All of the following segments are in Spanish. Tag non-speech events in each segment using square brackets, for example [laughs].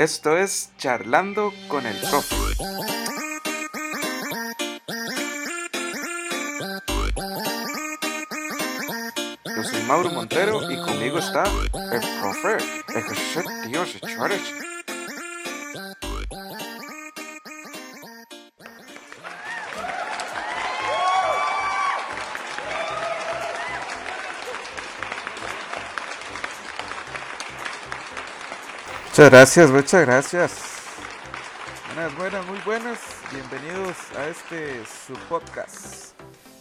Esto es Charlando con el Profe. Yo soy Mauro Montero y conmigo está el profe, el señores. Muchas gracias, muchas gracias. Buenas, buenas, muy buenas. Bienvenidos a este su podcast.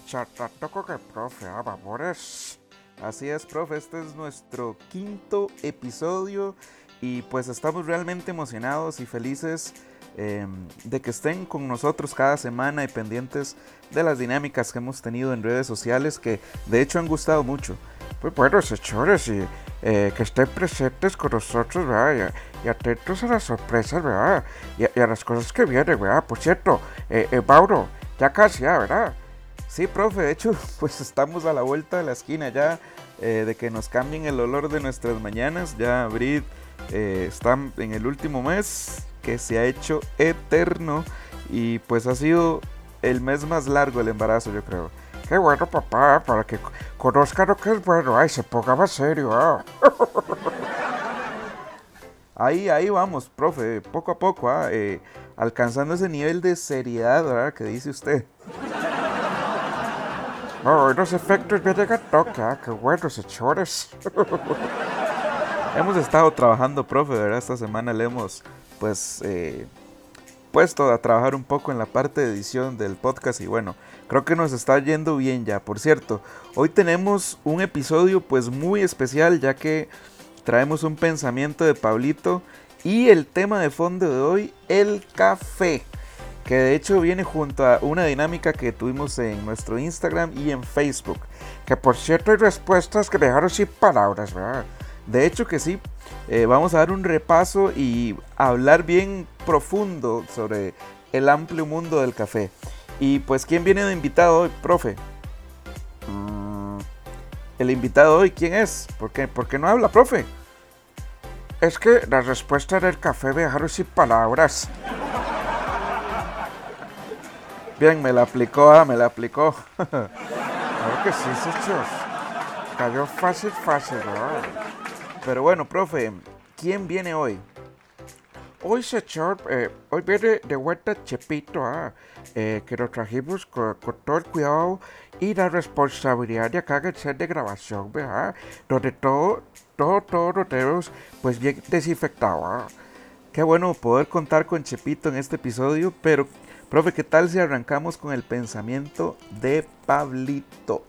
Chartatoco que profe, a vapores. Así es, profe, este es nuestro quinto episodio y pues estamos realmente emocionados y felices em, de que estén con nosotros cada semana y pendientes de las dinámicas que hemos tenido en redes sociales que de hecho han gustado mucho. Pues bueno, señores, y eh, que estén presentes con nosotros, ¿verdad? Y, atentos a las sorpresas, ¿verdad? Y, a las cosas que vienen, ¿verdad? Por cierto, eh, eh, Mauro, ya casi, ¿verdad? Sí, profe, de hecho, [laughs] pues estamos a la vuelta de la esquina ya eh, de que nos cambien el olor de nuestras mañanas. Ya Brid está en el último mes que se ha hecho eterno y pues ha sido el mes más largo el embarazo, yo creo. Qué bueno, papá, para que conozca lo que es bueno. Ay, se ponga más serio. ¿ah? [laughs] ahí, ahí vamos, profe, poco a poco, ¿ah? eh, alcanzando ese nivel de seriedad, ¿verdad? Que dice usted. Oh, los efectos me llegan toque, ¿ah? qué buenos señores. [laughs] hemos estado trabajando, profe, ¿verdad? Esta semana le hemos, pues, eh, puesto a trabajar un poco en la parte de edición del podcast y bueno, creo que nos está yendo bien ya. Por cierto, hoy tenemos un episodio pues muy especial ya que traemos un pensamiento de Pablito y el tema de fondo de hoy, el café. Que de hecho viene junto a una dinámica que tuvimos en nuestro Instagram y en Facebook. Que por cierto hay respuestas que dejaron sin palabras, ¿verdad? De hecho que sí, eh, vamos a dar un repaso y hablar bien profundo sobre el amplio mundo del café. Y pues, ¿quién viene de invitado hoy, profe? Mm, el invitado hoy, ¿quién es? ¿Por qué, ¿Por qué no habla, profe? Es que la respuesta del café me dejaron sin palabras. Bien, me la aplicó, ah, me la aplicó. [laughs] claro que sí, Sechos. Cayó fácil, fácil. Pero bueno, profe, ¿quién viene hoy? Hoy, señor, eh, hoy viene de vuelta Chepito, ah, eh, que lo trajimos con, todo el cuidado y la responsabilidad de acá en el set de grabación, ¿verdad? Donde todo, todo, todo lo tenemos pues bien desinfectado. Ah. Qué bueno poder contar con Chepito en este episodio, pero, profe, ¿qué tal si arrancamos con el pensamiento de Pablito?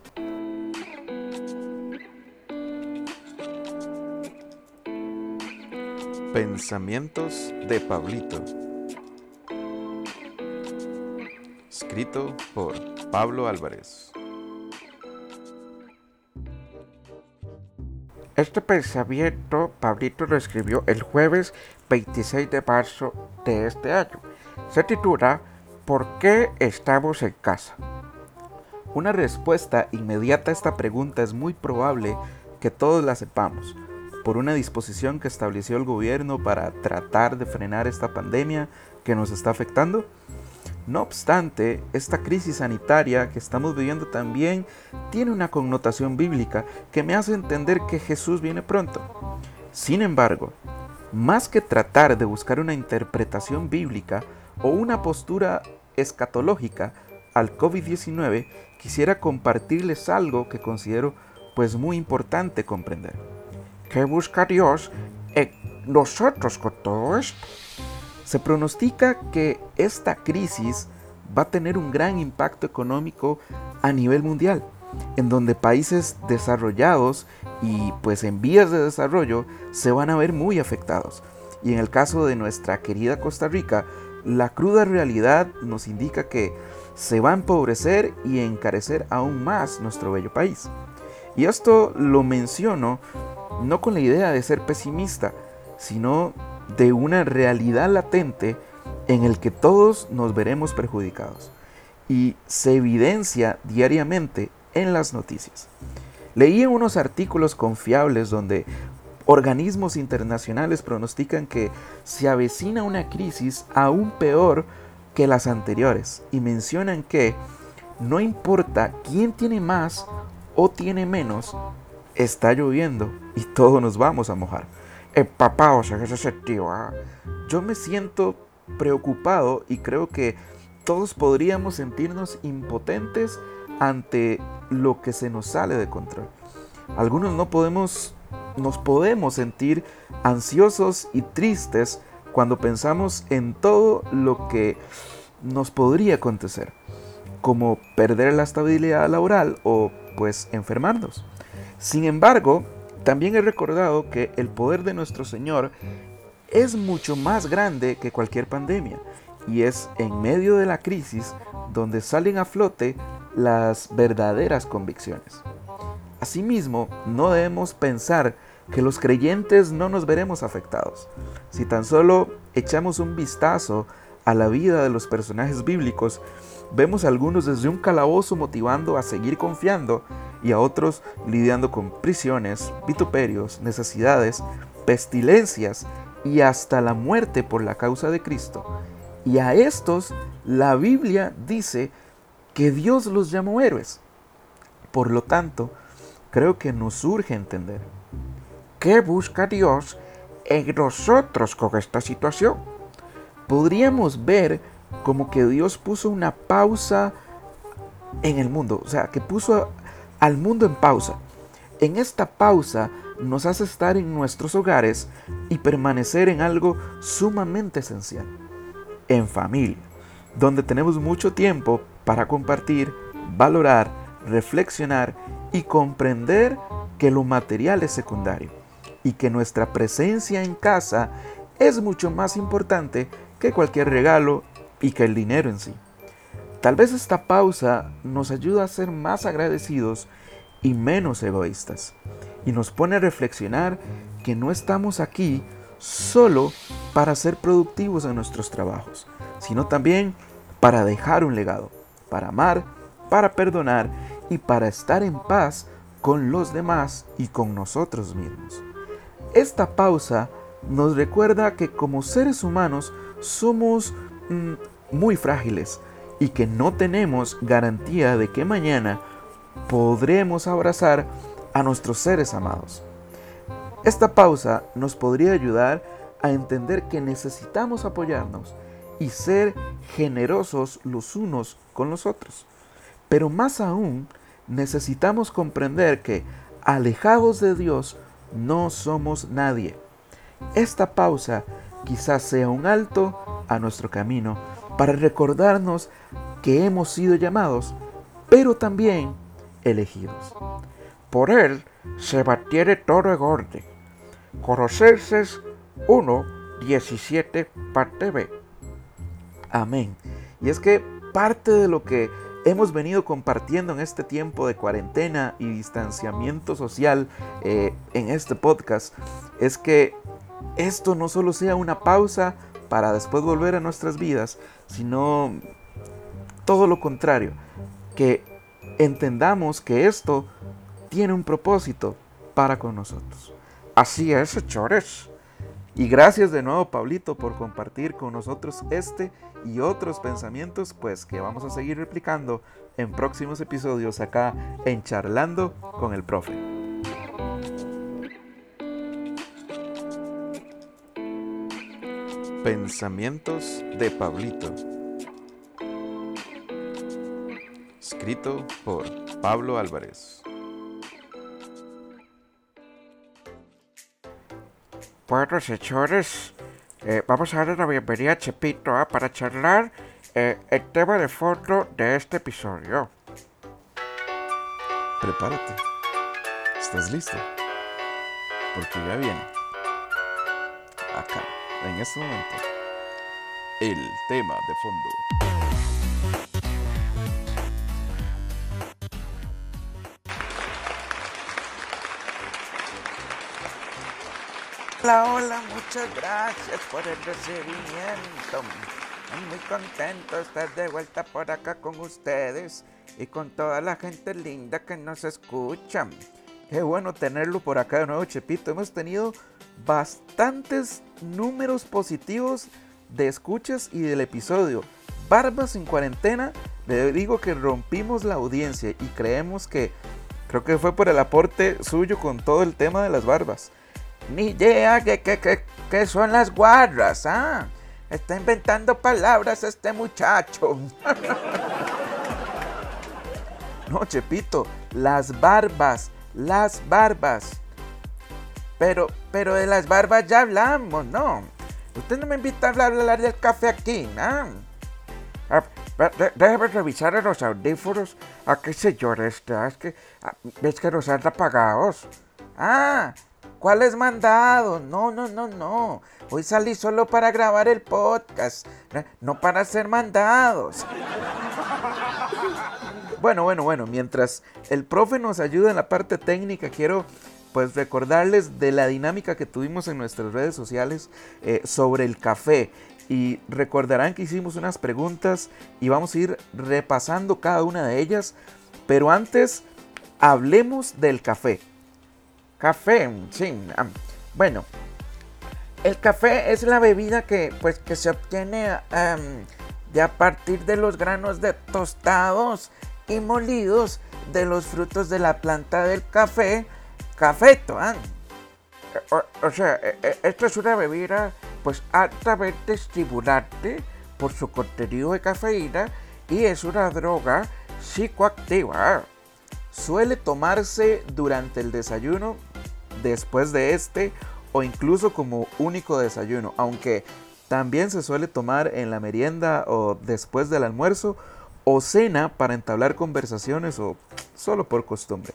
Pensamientos de Pablito. Escrito por Pablo Álvarez. Este pensamiento Pablito lo escribió el jueves 26 de marzo de este año. Se titula ¿Por qué estamos en casa? Una respuesta inmediata a esta pregunta es muy probable que todos la sepamos por una disposición que estableció el gobierno para tratar de frenar esta pandemia que nos está afectando? No obstante, esta crisis sanitaria que estamos viviendo también tiene una connotación bíblica que me hace entender que Jesús viene pronto. Sin embargo, más que tratar de buscar una interpretación bíblica o una postura escatológica al COVID-19, quisiera compartirles algo que considero pues muy importante comprender. ¿Qué busca Dios en nosotros con todo esto? Se pronostica que esta crisis va a tener un gran impacto económico a nivel mundial, en donde países desarrollados y pues en vías de desarrollo se van a ver muy afectados. Y en el caso de nuestra querida Costa Rica, la cruda realidad nos indica que se va a empobrecer y encarecer aún más nuestro bello país. Y esto lo menciono no con la idea de ser pesimista, sino de una realidad latente en el que todos nos veremos perjudicados y se evidencia diariamente en las noticias. Leí unos artículos confiables donde organismos internacionales pronostican que se avecina una crisis aún peor que las anteriores y mencionan que no importa quién tiene más o tiene menos, está lloviendo y todos nos vamos a mojar. El papá, o sea, ese sentido, ¿ah? yo me siento preocupado y creo que todos podríamos sentirnos impotentes ante lo que se nos sale de control. Algunos no podemos, nos podemos sentir ansiosos y tristes cuando pensamos en todo lo que nos podría acontecer, como perder la estabilidad laboral o pues enfermarnos. Sin embargo, también he recordado que el poder de nuestro Señor es mucho más grande que cualquier pandemia y es en medio de la crisis donde salen a flote las verdaderas convicciones. Asimismo, no debemos pensar que los creyentes no nos veremos afectados. Si tan solo echamos un vistazo a la vida de los personajes bíblicos, vemos a algunos desde un calabozo motivando a seguir confiando y a otros lidiando con prisiones, vituperios, necesidades, pestilencias y hasta la muerte por la causa de Cristo. Y a estos la Biblia dice que Dios los llamó héroes. Por lo tanto, creo que nos urge entender qué busca Dios en nosotros con esta situación. Podríamos ver como que Dios puso una pausa en el mundo, o sea, que puso al mundo en pausa. En esta pausa nos hace estar en nuestros hogares y permanecer en algo sumamente esencial, en familia, donde tenemos mucho tiempo para compartir, valorar, reflexionar y comprender que lo material es secundario y que nuestra presencia en casa es mucho más importante que cualquier regalo y que el dinero en sí. Tal vez esta pausa nos ayuda a ser más agradecidos y menos egoístas y nos pone a reflexionar que no estamos aquí solo para ser productivos en nuestros trabajos, sino también para dejar un legado, para amar, para perdonar y para estar en paz con los demás y con nosotros mismos. Esta pausa nos recuerda que como seres humanos somos muy frágiles y que no tenemos garantía de que mañana podremos abrazar a nuestros seres amados. Esta pausa nos podría ayudar a entender que necesitamos apoyarnos y ser generosos los unos con los otros. Pero más aún, necesitamos comprender que, alejados de Dios, no somos nadie. Esta pausa quizás sea un alto a nuestro camino para recordarnos que hemos sido llamados, pero también elegidos. Por él se batiere todo en orden. Colosenses 1, 17, parte B. Amén. Y es que parte de lo que hemos venido compartiendo en este tiempo de cuarentena y distanciamiento social eh, en este podcast es que esto no solo sea una pausa para después volver a nuestras vidas, sino todo lo contrario, que entendamos que esto tiene un propósito para con nosotros. Así es, señores. Y gracias de nuevo, Pablito, por compartir con nosotros este y otros pensamientos, pues que vamos a seguir replicando en próximos episodios acá en Charlando con el Profe. Pensamientos de Pablito. Escrito por Pablo Álvarez. Bueno, señores, eh, vamos a darle la bienvenida a Chepito ¿ah? para charlar eh, el tema de fondo de este episodio. Prepárate. ¿Estás listo? Porque ya viene. Acá, en este momento, el tema de fondo. Hola, hola, muchas gracias por el recibimiento. muy contento de estar de vuelta por acá con ustedes y con toda la gente linda que nos escucha. Qué bueno tenerlo por acá de nuevo, Chepito. Hemos tenido bastantes números positivos de escuchas y del episodio. Barbas en cuarentena, le digo que rompimos la audiencia y creemos que creo que fue por el aporte suyo con todo el tema de las barbas. Ni idea que, que, son las guarras, ¿ah? Está inventando palabras este muchacho. [laughs] no, Chepito, las barbas, las barbas. Pero, pero de las barbas ya hablamos, ¿no? Usted no me invita a hablar, del café aquí, ¿no? Ah, déjeme revisar en los audífonos. ¿A qué señor está? Es que, ah, ves que nos han apagados. Ah, ¿cuáles mandados? No, no, no, no. Hoy salí solo para grabar el podcast, no para ser mandados. [laughs] Bueno, bueno, bueno, mientras el profe nos ayuda en la parte técnica, quiero pues recordarles de la dinámica que tuvimos en nuestras redes sociales eh, sobre el café. Y recordarán que hicimos unas preguntas y vamos a ir repasando cada una de ellas. Pero antes, hablemos del café. Café, sí. Bueno, el café es la bebida que, pues, que se obtiene de a partir de los granos de tostados y molidos de los frutos de la planta del café, cafeto. O, sea, e, e, esto es una bebida pues altamente estimulante por su contenido de cafeína y es una droga psicoactiva. Suele tomarse durante el desayuno, después de este o incluso como único desayuno, aunque también se suele tomar en la merienda o después del almuerzo o cena para entablar conversaciones o solo por costumbre.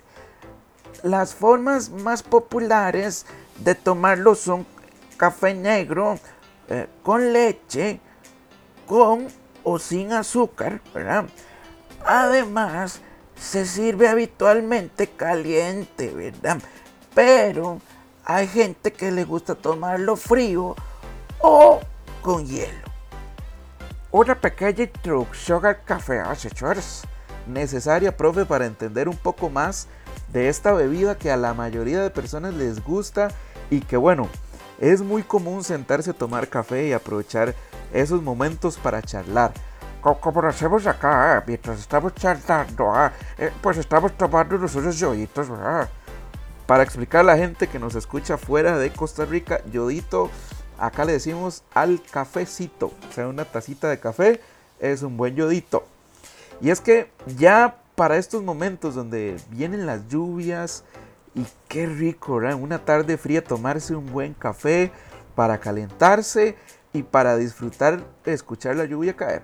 Las formas más populares de tomarlo son café negro eh, con leche, con o sin azúcar, ¿verdad? Además, se sirve habitualmente caliente, ¿verdad? Pero hay gente que le gusta tomarlo frío o con hielo. Una pequeña introducción al café, asesores. Necesaria, profe, para entender un poco más de esta bebida que a la mayoría de personas les gusta y que bueno, es muy común sentarse a tomar café y aprovechar esos momentos para charlar. Como, lo hacemos acá, mientras estamos charlando, ah, eh, pues estamos tomando unos ¿verdad? Para explicar a la gente que nos escucha fuera de Costa Rica, yodito, acá le decimos al cafecito. O sea, una tacita de café es un buen yodito. Y es que ya para estos momentos donde vienen las lluvias y qué rico, ¿verdad? Una tarde fría tomarse un buen café para calentarse y para disfrutar escuchar la lluvia caer.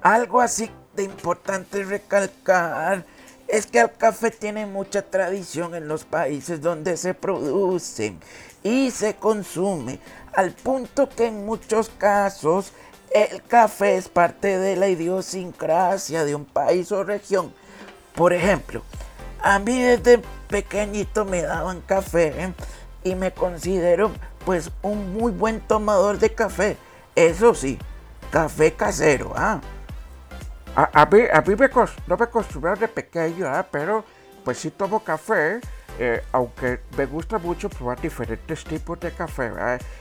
Algo así de importante recalcar es que el café tiene mucha tradición en los países donde se produce y se consume, al punto que en muchos casos el café es parte de la idiosincrasia de un país o región. Por ejemplo, a mí desde pequeñito me daban café y me considero pues un muy buen tomador de café. Eso sí, café casero, ¿ah? A, mí, a mí me, no me acostumbré de pequeño, ¿ah? pero pues sí tomo café, eh, aunque me gusta mucho probar diferentes tipos de café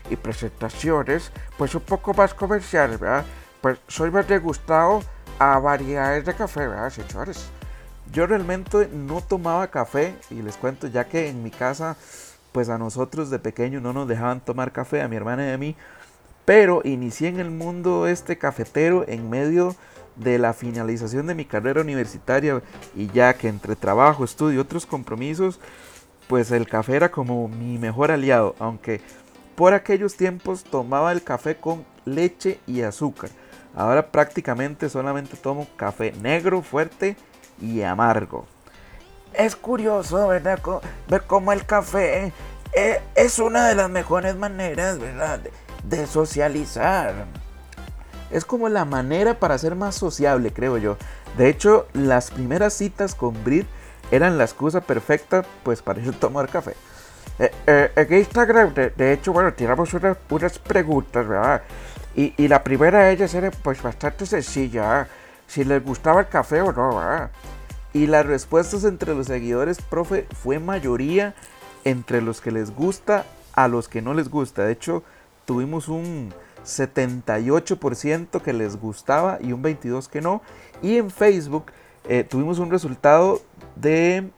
y presentaciones, pues un poco más comerciales, ¿verdad? Pues soy más degustado a variedades de café, ¿verdad, señores? Yo realmente no tomaba café y les cuento ya que en mi casa, pues a nosotros de pequeño no nos dejaban tomar café, a mi hermana y a mí, pero inicié en el mundo este cafetero en medio la finalización de mi carrera universitaria y ya que entre trabajo, estudio y otros compromisos, pues el café era como mi mejor aliado, aunque por aquellos tiempos tomaba el café con leche y azúcar. Ahora prácticamente solamente tomo café negro, fuerte y amargo. Es curioso, ¿verdad? Ver cómo el café eh, es una de las mejores maneras, ¿verdad? De socializar es como la manera para ser más sociable, creo yo. De hecho, las primeras citas con Brit eran la excusa perfecta pues para ir a tomar café. Eh, eh, en Instagram, de, hecho, bueno, tiramos unas, preguntas, ¿verdad? Y, la primera de ellas era pues bastante sencilla, si les gustaba el café o no, ¿verdad? Y las respuestas entre los seguidores, profe, fue mayoría entre los que les gusta a los que no les gusta. De hecho, tuvimos un 78% que les gustaba y un 22% que no. Y en Facebook eh, tuvimos un resultado de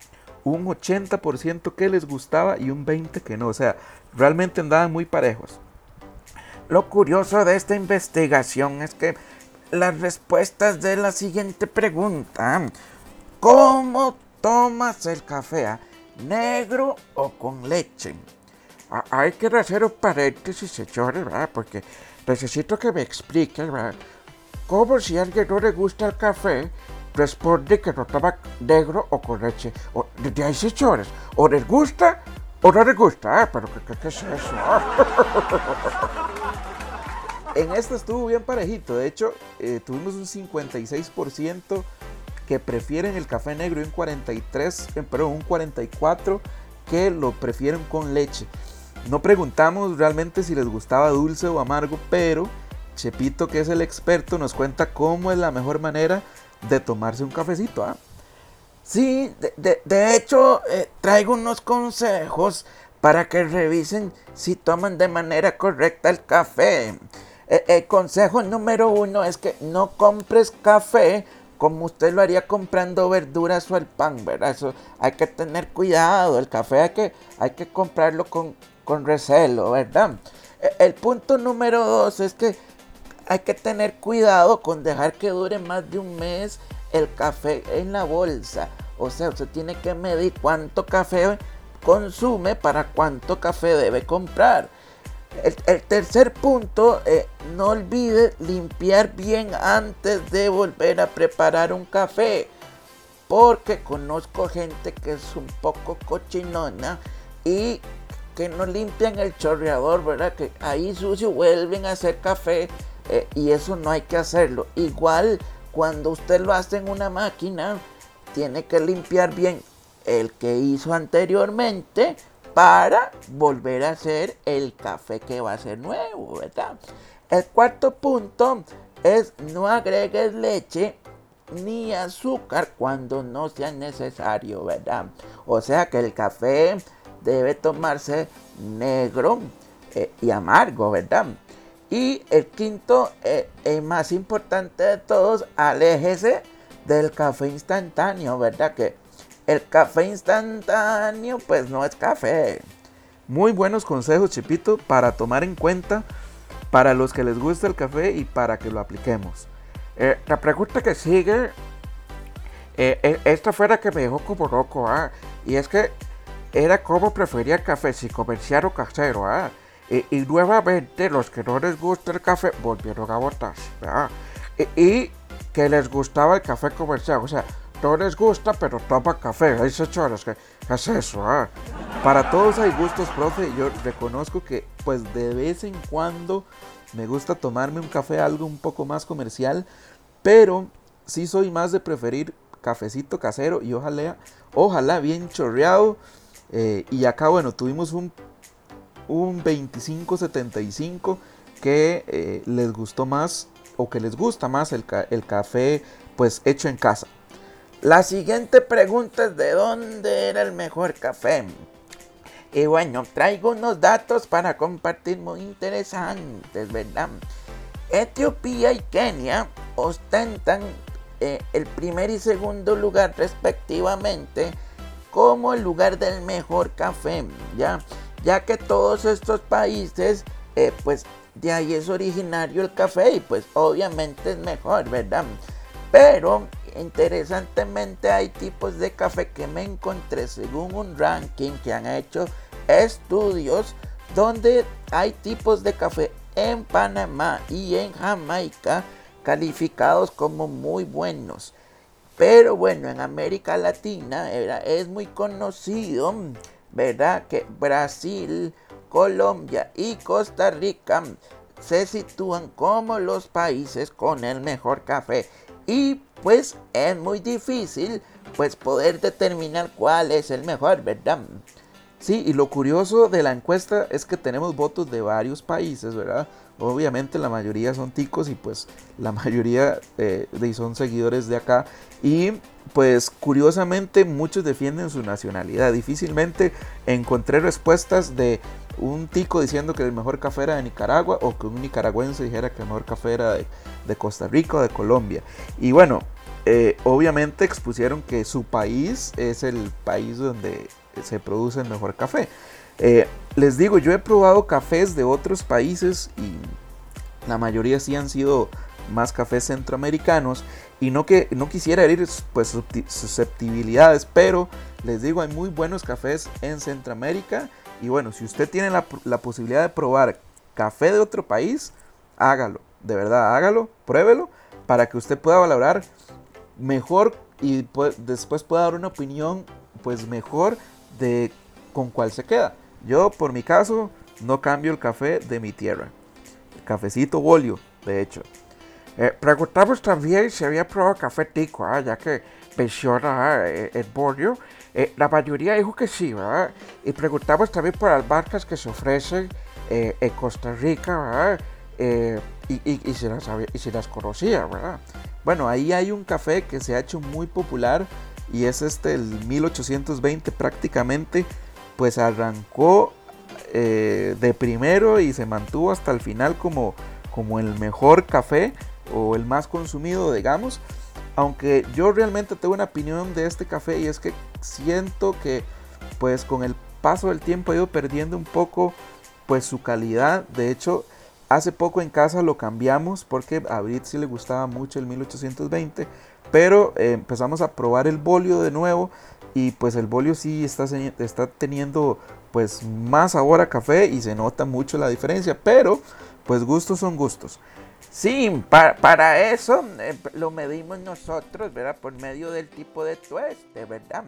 un 80% que les gustaba y un 20% que no. O sea, realmente andaban muy parejos. Lo curioso de esta investigación es que las respuestas de la siguiente pregunta, ¿cómo tomas el café? ¿Negro o con leche? hay que hacer un paréntesis, señores. Porque necesito que me expliquen, ¿verdad? ¿Cómo si a alguien no le gusta el café, responde que no toma negro o con leche? O, de ahí, señores, o les gusta o no les gusta, ¿eh? Pero, ¿qué, qué es eso? [laughs] en esta estuvo bien parejito. De hecho, eh, tuvimos un 56% que prefieren el café negro y un 43, eh, perdón, un 44 que lo prefieren con leche. No preguntamos realmente si les gustaba dulce o amargo, pero Chepito, que es el experto, nos cuenta cómo es la mejor manera de tomarse un cafecito. ¿ah? Sí, de, hecho, eh, traigo unos consejos para que revisen si toman de manera correcta el café. Eh, el consejo número uno es que no compres café como usted lo haría comprando verduras o el pan, ¿verdad? Eso hay que tener cuidado. El café que, hay que comprarlo con, con recelo, ¿verdad? E, el punto número dos es que hay que tener cuidado con dejar que dure más de un mes el café en la bolsa. O sea, usted tiene que medir cuánto café consume para cuánto café debe comprar. El, tercer punto, eh, no olvide limpiar bien antes de volver a preparar un café. Porque conozco gente que es un poco cochinona y que no limpian el chorreador, ¿verdad? Que ahí sucio vuelven a hacer café eh, y eso no hay que hacerlo. Igual cuando usted lo hace en una máquina, tiene que limpiar bien el que hizo anteriormente para volver a hacer el café que va a ser nuevo, ¿verdad? El cuarto punto es no agregues leche ni azúcar cuando no sea necesario, ¿verdad? O sea que el café debe tomarse negro eh, y amargo, ¿verdad? Y el quinto, eh, el más importante de todos, aléjese del café instantáneo, ¿verdad? Que el café instantáneo, pues no es café. Muy buenos consejos, Chipito, para tomar en cuenta para los que les gusta el café y para que lo apliquemos. Eh, la pregunta que sigue, eh, esta fue la que me dejó como loco, ¿ah? y es que era cómo prefería el café, si comercial o casero. ¿ah? Y, nuevamente los que no les gusta el café volvieron a votar. Y, y que les gustaba el café comercial, o sea, no les gusta, pero toma café. Hay señores que es eso. Ah? Para todos hay gustos, profe. Yo reconozco que, pues, de vez en cuando me gusta tomarme un café algo un poco más comercial, pero sí soy más de preferir cafecito casero y ojalá, ojalá bien chorreado. Eh, y acá, bueno, tuvimos un, un 25-75 que eh, les gustó más o que les gusta más el, el café pues hecho en casa. La siguiente pregunta es de dónde era el mejor café. Y bueno, traigo unos datos para compartir muy interesantes, ¿verdad? Etiopía y Kenia ostentan eh, el primer y segundo lugar respectivamente como el lugar del mejor café, ¿ya? Ya que todos estos países, eh, pues de ahí es originario el café y pues obviamente es mejor, ¿verdad? Pero interesantemente hay tipos de café que me encontré según un ranking que han hecho estudios donde hay tipos de café en Panamá y en Jamaica calificados como muy buenos. Pero bueno, en América Latina es muy conocido, ¿verdad? Que Brasil, Colombia y Costa Rica se sitúan como los países con el mejor café. Y pues es muy difícil pues poder determinar cuál es el mejor, ¿verdad? Sí, y lo curioso de la encuesta es que tenemos votos de varios países, ¿verdad? Obviamente la mayoría son ticos y pues la mayoría eh, son seguidores de acá. Y pues curiosamente muchos defienden su nacionalidad. Difícilmente encontré respuestas de un tico diciendo que el mejor café era de Nicaragua o que un nicaragüense dijera que el mejor café era de, Costa Rica o de Colombia. Y bueno, eh, obviamente expusieron que su país es el país donde se produce el mejor café. Eh, les digo, yo he probado cafés de otros países y la mayoría sí han sido más cafés centroamericanos y no que no quisiera herir pues susceptibilidades, pero les digo, hay muy buenos cafés en Centroamérica y bueno, si usted tiene la, posibilidad de probar café de otro país, hágalo, de verdad, hágalo, pruébelo para que usted pueda valorar mejor y después pueda dar una opinión pues mejor de con cuál se queda. Yo, por mi caso, no cambio el café de mi tierra. El cafecito bolio, de hecho. Eh, preguntamos también si había probado café tico, ¿ah? ya que menciona eh, el bolio. Eh, la mayoría dijo que sí, ¿verdad? Y preguntamos también por las marcas que se ofrecen en Costa Rica. Y, y, si las y si las conocía, ¿verdad? Bueno, ahí hay un café que se ha hecho muy popular y es este el 1820 prácticamente pues arrancó eh, de primero y se mantuvo hasta el final como, como el mejor café o el más consumido digamos. Aunque yo realmente tengo una opinión de este café y es que siento que pues con el paso del tiempo ha ido perdiendo un poco pues su calidad. De hecho hace poco en casa lo cambiamos porque a Brit sí le gustaba mucho el 1820 pero eh, empezamos a probar el bolio de nuevo y pues el bolio sí está, está teniendo pues más sabor a café y se nota mucho la diferencia, pero pues gustos son gustos. Sí, para, eso eh, lo medimos nosotros, ¿verdad? Por medio del tipo de tueste, ¿verdad?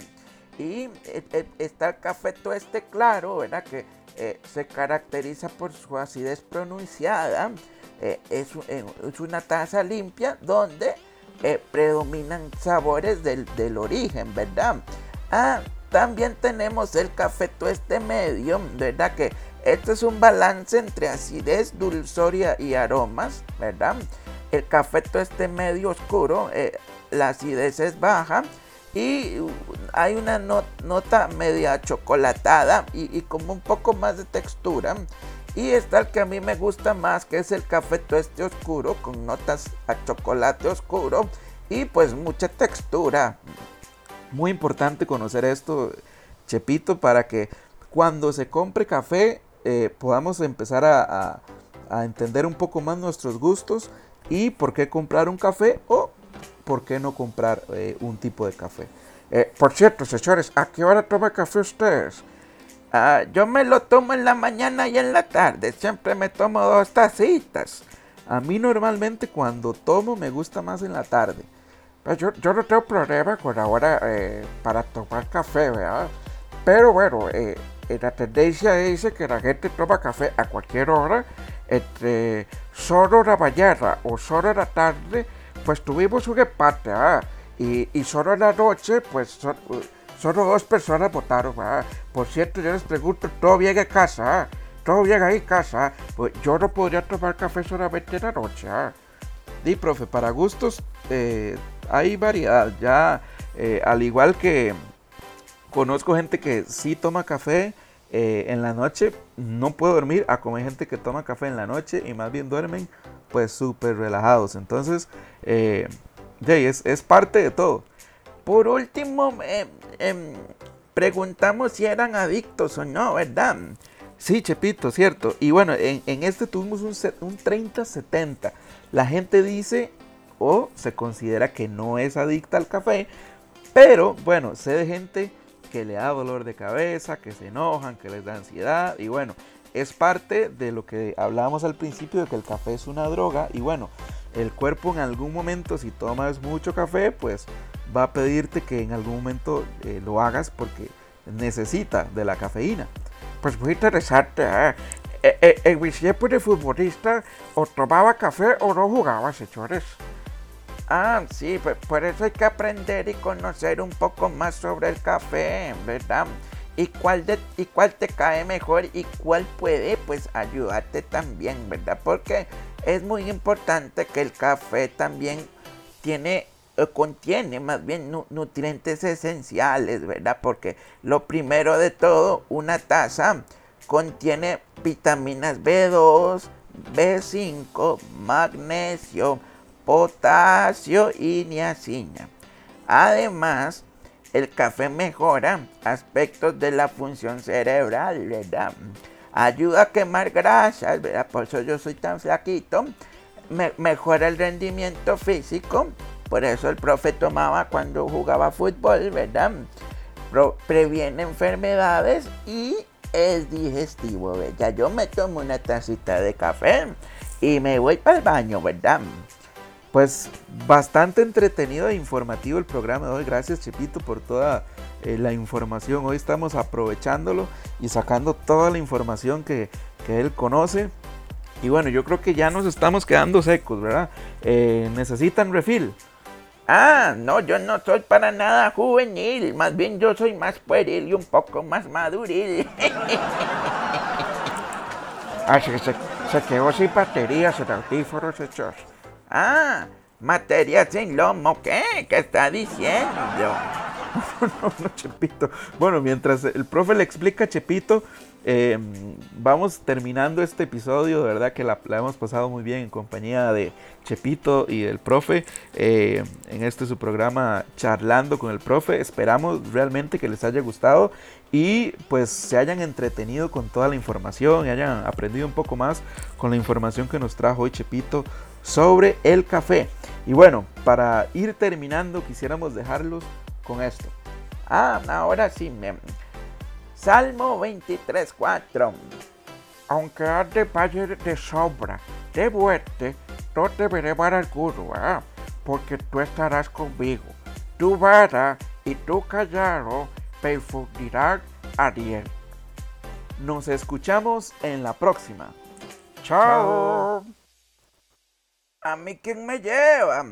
Y eh, está el café tueste claro, ¿verdad? Que se caracteriza por su acidez pronunciada. Es, es, una taza limpia donde predominan sabores del, origen, ¿verdad? Ah, también tenemos el café tueste medio, ¿verdad? Que este es un balance entre acidez, dulzoria y aromas, ¿verdad? El café tueste medio oscuro, eh, la acidez es baja y uh, hay una nota media chocolatada y, como un poco más de textura. Y está el que a mí me gusta más, que es el café tueste oscuro, con notas a chocolate oscuro y pues mucha textura. Muy importante conocer esto, Chepito, para que cuando se compre café eh, podamos empezar a, entender un poco más nuestros gustos y por qué comprar un café o por qué no comprar eh, un tipo de café. Eh, por cierto, señores, ¿a qué hora toma café ustedes? Ah, yo me lo tomo en la mañana y en la tarde. Siempre me tomo dos tacitas. A mí normalmente cuando tomo me gusta más en la tarde. Pues yo, no tengo problema con ahora eh, para tomar café, ¿verdad? Pero bueno, eh, la tendencia dice que la gente toma café a cualquier hora, entre solo la mañana o solo la tarde, pues tuvimos un empate, ¿verdad? Y solo en la noche, pues Solo dos personas votaron, ¿verdad? Por cierto, yo les pregunto, ¿todo bien en casa? ¿Todo bien ahí en casa? Pues yo no podría tomar café solamente en la noche, ¿ah? Sí, profe, para gustos eh, hay variedad. Ya, eh, al igual que conozco gente que sí toma café eh, en la noche, no puedo dormir, a como hay gente que toma café en la noche y más bien duermen pues súper relajados. Entonces, es, es parte de todo. Por último, em, em, preguntamos si eran adictos o no, ¿verdad? Sí, Chepito, cierto. Y bueno, en, este tuvimos un, un 30-70. La gente dice o se considera que no es adicta al café, pero bueno, sé de gente que le da dolor de cabeza, que se enojan, que les da ansiedad y bueno, es parte de lo que hablábamos al principio de que el café es una droga y bueno, el cuerpo en algún momento si tomas mucho café, pues va a pedirte que en algún momento eh, lo hagas porque necesita de la cafeína. Pues muy interesante. ¿eh? Eh, eh en mi tiempo de futbolista o tomaba café o no jugaba, señores. Ah, sí, pues por eso hay que aprender y conocer un poco más sobre el café, ¿verdad? y cuál, de, y cuál te cae mejor y cuál puede pues ayudarte también, ¿verdad? Porque es muy importante que el café también tiene contiene más bien nutrientes esenciales, ¿verdad? Porque lo primero de todo, una taza contiene vitaminas B2, B5, magnesio, potasio y niacina. Además, el café mejora aspectos de la función cerebral, ¿verdad? Ayuda a quemar grasas, ¿verdad? Por eso yo soy tan flaquito. mejora el rendimiento físico. Por eso el profe tomaba cuando jugaba fútbol, ¿verdad? previene enfermedades y es digestivo, ¿verdad? Yo me tomo una tacita de café y me voy para el baño, ¿verdad? Pues bastante entretenido e informativo el programa de hoy. Gracias Chepito por toda eh, la información. Hoy estamos aprovechándolo y sacando toda la información que, él conoce. Y bueno, yo creo que ya nos estamos quedando secos, ¿verdad? Eh, necesitan refil. Ah, no, yo no soy para nada juvenil. Más bien yo soy más pueril y un poco más maduril. [laughs] ah, se, se, se quedó sin baterías el. Ah, materia sin lomo, ¿qué? ¿Qué está diciendo? [laughs] no, no, Chepito. Bueno, mientras el profe le explica a Chepito, em, vamos terminando este episodio. De verdad que la, hemos pasado muy bien en compañía de Chepito y del profe em, en este su programa Charlando con el profe. Esperamos realmente que les haya gustado y pues se hayan entretenido con toda la información y hayan aprendido un poco más con la información que nos trajo hoy Chepito sobre el café. Y bueno, para ir terminando, quisiéramos dejarlos con esto. Ah, ahora sí, me... Salmo 23.4. Aunque de valle de sombra, de muerte, no veré mal alguno, ¿eh? porque tú estarás conmigo. Tu vara y tu callado me infundirán aliento. Nos escuchamos en la próxima. Chao. ¿A mí quién me lleva?